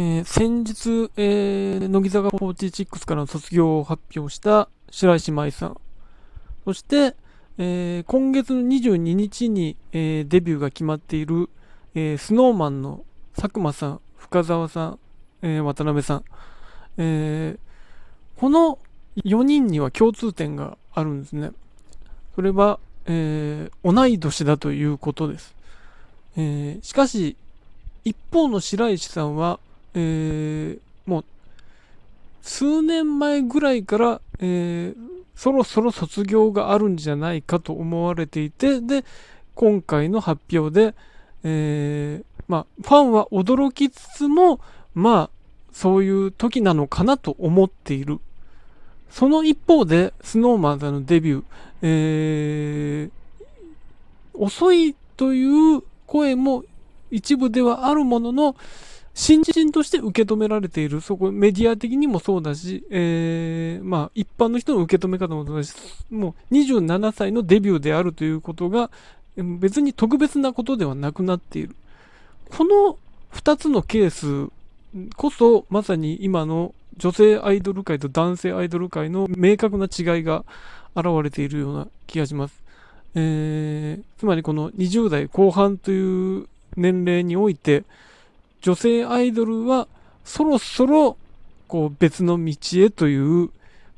えー、先日、えー、乃木坂46からの卒業を発表した白石麻衣さん。そして、えー、今月の22日に、えー、デビューが決まっている、えー、スノーマンの佐久間さん、深澤さん、えー、渡辺さん。えー、この4人には共通点があるんですね。それは、えー、同い年だということです。えー、しかし、一方の白石さんは、えー、もう、数年前ぐらいから、えー、そろそろ卒業があるんじゃないかと思われていて、で、今回の発表で、えー、まあ、ファンは驚きつつも、まあ、そういう時なのかなと思っている。その一方で、スノーマンさんのデビュー、えー、遅いという声も一部ではあるものの、新人として受け止められている、そこメディア的にもそうだし、えー、まあ一般の人の受け止め方もそうだし、もう27歳のデビューであるということが別に特別なことではなくなっている。この2つのケースこそまさに今の女性アイドル界と男性アイドル界の明確な違いが現れているような気がします。えー、つまりこの20代後半という年齢において、女性アイドルはそろそろこう別の道へという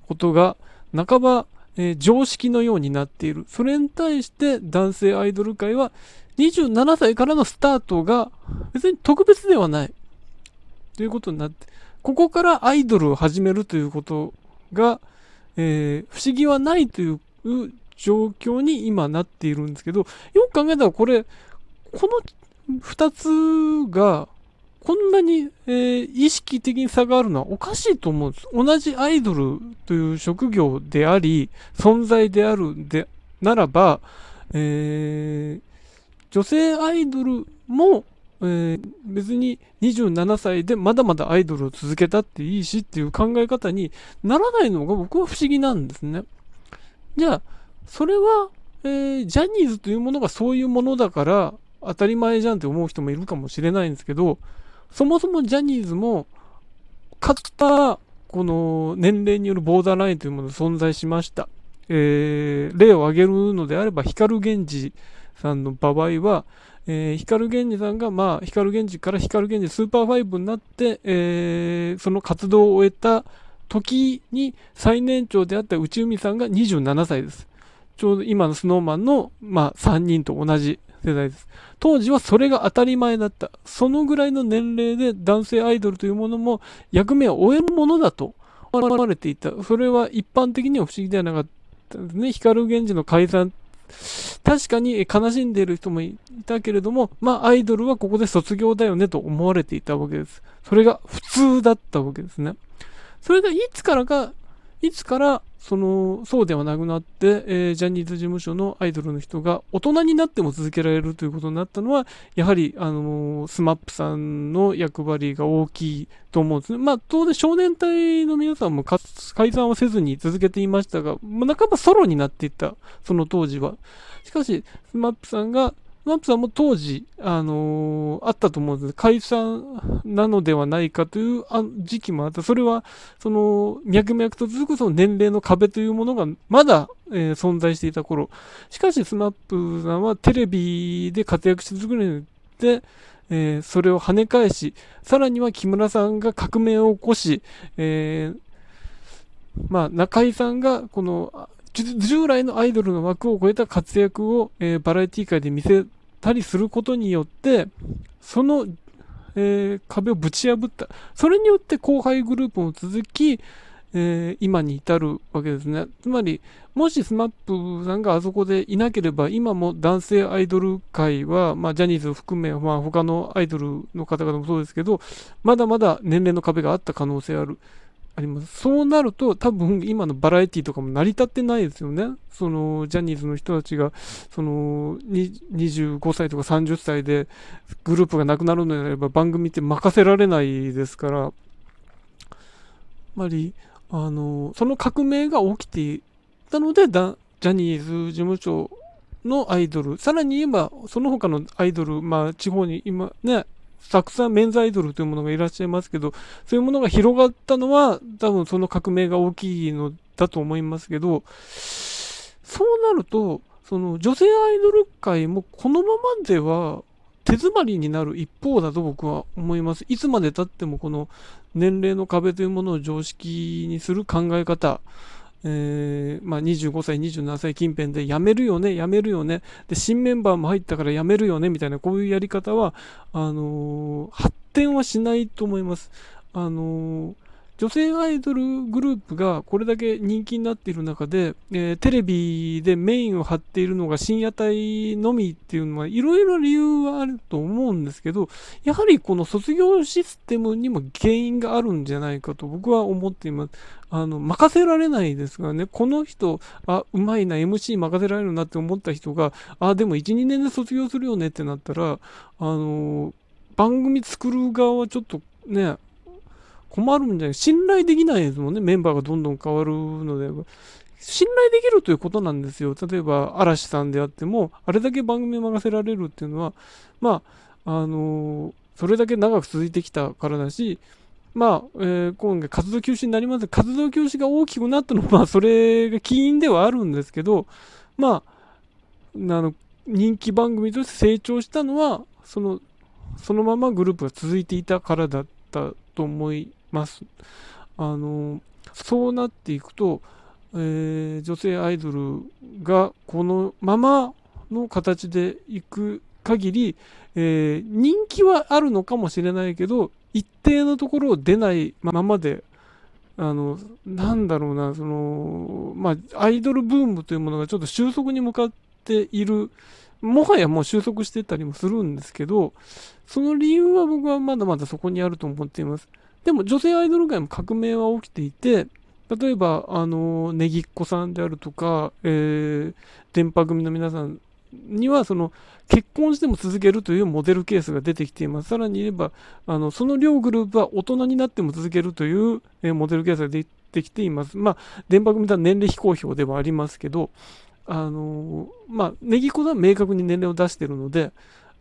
ことが半ば、えー、常識のようになっている。それに対して男性アイドル界は27歳からのスタートが別に特別ではない。ということになって、ここからアイドルを始めるということが、えー、不思議はないという状況に今なっているんですけど、よく考えたらこれ、この2つがこんなに、えー、意識的に差があるのはおかしいと思うんです。同じアイドルという職業であり、存在であるで、ならば、えー、女性アイドルも、えー、別に27歳でまだまだアイドルを続けたっていいしっていう考え方にならないのが僕は不思議なんですね。じゃあ、それは、えー、ジャニーズというものがそういうものだから当たり前じゃんって思う人もいるかもしれないんですけど、そもそもジャニーズも、かつた、この年齢によるボーダーラインというものが存在しました。えー、例を挙げるのであれば、光源氏さんの場合は、えー、光 GENJIさんが、まあ、光 GENJIから光 GENJI SUPER 5になって、えー、その活動を終えた時に最年長であった内海さんが27歳です。ちょうど今のスノーマンの、まあ、3人と同じ世代です。当時はそれが当たり前だった。そのぐらいの年齢で男性アイドルというものも役目を終えるものだと思われていた。それは一般的には不思議ではなかったんですね。光源氏の解散。確かに悲しんでいる人もいたけれども、まあアイドルはここで卒業だよねと思われていたわけです。それが普通だったわけですね。それがいつからか、いつからその、そうではなくなって、えー、ジャニーズ事務所のアイドルの人が大人になっても続けられるということになったのは、やはり、あのー、 SMAPさんの役割が大きいと思うんですね。まあ、当然少年隊の皆さんも解散はせずに続けていましたが、まあ、半ばソロになっていった、その当時は。しかし、 SMAPさんが SMAPさんも当時、あのー、あったと思うんです。解散なのではないかという時期もあった。それは、その、脈々と続くその年齢の壁というものがまだ、えー、存在していた頃。しかし、 SMAPさんはテレビで活躍し続けるによって、えー、それを跳ね返し、さらには木村さんが革命を起こし、えー、まあ、中井さんが、この、従来のアイドルの枠を超えた活躍を、えー、バラエティ界で見せたりすることによって、その、えー、壁をぶち破った。それによって後輩グループも続き、えー、今に至るわけですね。つまり、もし SMAP さんがあそこでいなければ、今も男性アイドル界は、まあ、ジャニーズを含め、まあ、他のアイドルの方々もそうですけど、まだまだ年齢の壁があった可能性ある。あります。そうなると、多分今のバラエティとかも成り立ってないですよね。その、ジャニーズの人たちが、その、25歳とか30歳でグループがなくなるのであれば番組って任せられないですから、つまり、あの、その革命が起きていたので、ジャニーズ事務所のアイドル、さらに言えば、その他のアイドル、まあ、地方に今ね、たくさんメンズアイドルというものがいらっしゃいますけど、そういうものが広がったのは、多分その革命が大きいのだと思いますけど、そうなると、その女性アイドル界もこのままでは手詰まりになる一方だと僕は思います。いつまでたってもこの年齢の壁というものを常識にする考え方、えー、まあ、25歳、27歳近辺で辞めるよね、辞めるよね、で新メンバーも入ったから辞めるよねみたいな、こういうやり方はあのー、発展はしないと思います。あのー女性アイドルグループがこれだけ人気になっている中で、えー、テレビでメインを張っているのが深夜帯のみっていうのはいろいろ理由はあると思うんですけど、やはりこの卒業システムにも原因があるんじゃないかと僕は思っています。あの、任せられないですからね、この人、あ、うまいな、MC 任せられるなって思った人が、あ、でも1、2年で卒業するよねってなったら、あの、番組作る側はちょっとね、困るんじゃない信頼できないですもんね。メンバーがどんどん変わるので。信頼できるということなんですよ。例えば、嵐さんであっても、あれだけ番組を任せられるっていうのは、まあ、あのー、それだけ長く続いてきたからだし、まあ、えー、今回活動休止になります活動休止が大きくなったのは、まあ、それが起因ではあるんですけど、まあ、あの、人気番組として成長したのは、その、そのままグループが続いていたからだったと思います。あのそうなっていくと、えー、女性アイドルがこのままの形でいく限り、えー、人気はあるのかもしれないけど一定のところを出ないままであのなんだろうなそのまあアイドルブームというものがちょっと収束に向かっているもはやもう収束してたりもするんですけどその理由は僕はまだまだそこにあると思っていますでも女性アイドル界も革命は起きていて、例えば、あの、ネギっ子さんであるとか、えー、電波組の皆さんには、その、結婚しても続けるというモデルケースが出てきています。さらに言えば、あの、その両グループは大人になっても続けるという、えー、モデルケースが出てきています。まあ、電波組とは年齢非公表ではありますけど、あのまあ、ネギっ子さんは明確に年齢を出しているので、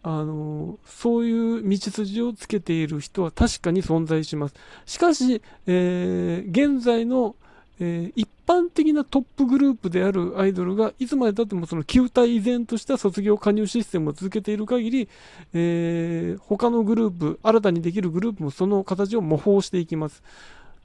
あのそういう道筋をつけている人は確かに存在します。しかし、えー、現在の、えー、一般的なトップグループであるアイドルがいつまでたってもその球体依然とした卒業加入システムを続けている限り、えー、他のグループ、新たにできるグループもその形を模倣していきます。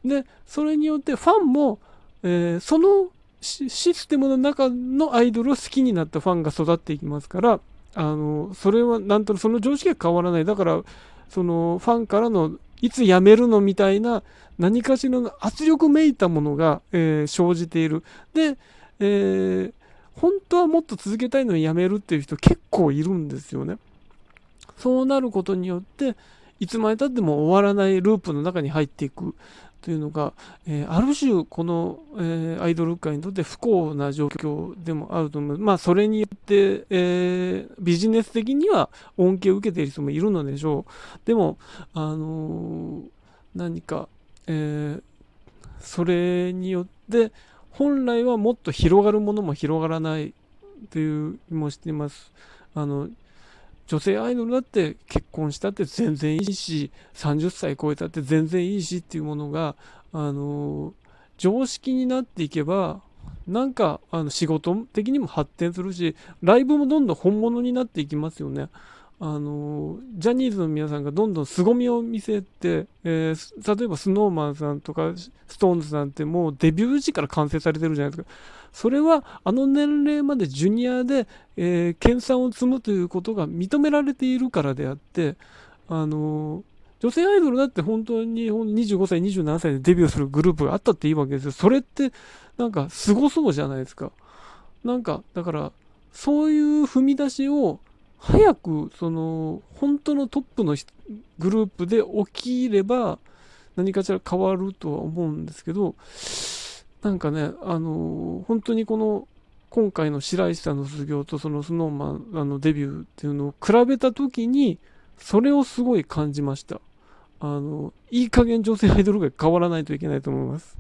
で、それによってファンも、えー、そのシステムの中のアイドルを好きになったファンが育っていきますから、あのそれはなんとなくその常識が変わらない。だからそのファンからのいつ辞めるのみたいな何かしらの圧力めいたものが、えー、生じている。で、えー、本当はもっと続けたいのに辞めるっていう人結構いるんですよね。そうなることによっていつまでたっても終わらないループの中に入っていく。というのが、えー、ある種この、えー、アイドル界にとって不幸な状況でもあると思う。まあそれによって、えー、ビジネス的には恩恵を受けている人もいるのでしょう。でも、あの何か、えそれによって本来はもっと広がるものも広がらないという気もしています。あの女性アイドルだって結婚したって全然いいし、30歳超えたって全然いいしっていうものが、あの、常識になっていけば、なんかあの仕事的にも発展するし、ライブもどんどん本物になっていきますよね。あのジャニーズの皆さんがどんどん凄みを見せて、えー、例えば snowman さんとか SixTONES さんってもうデビュー時から完成されてるじゃないですか。それはあの年齢までジュニアで、えー、研鑽を積むということが認められているからであって、あの女性アイドルだって本当に25歳、27歳でデビューするグループがあったっていいわけですよ。それってなんかすごそうじゃないですか。なんか、だから、そういう踏み出しを早くその本当のトップのグループで起きれば何かしら変わるとは思うんですけどなんかねあの本当にこの今回の白石さんの卒業とそのスノーマンあのデビューっていうのを比べた時にそれをすごい感じました。あのいい加減女性アイドルが変わらないといけないと思います。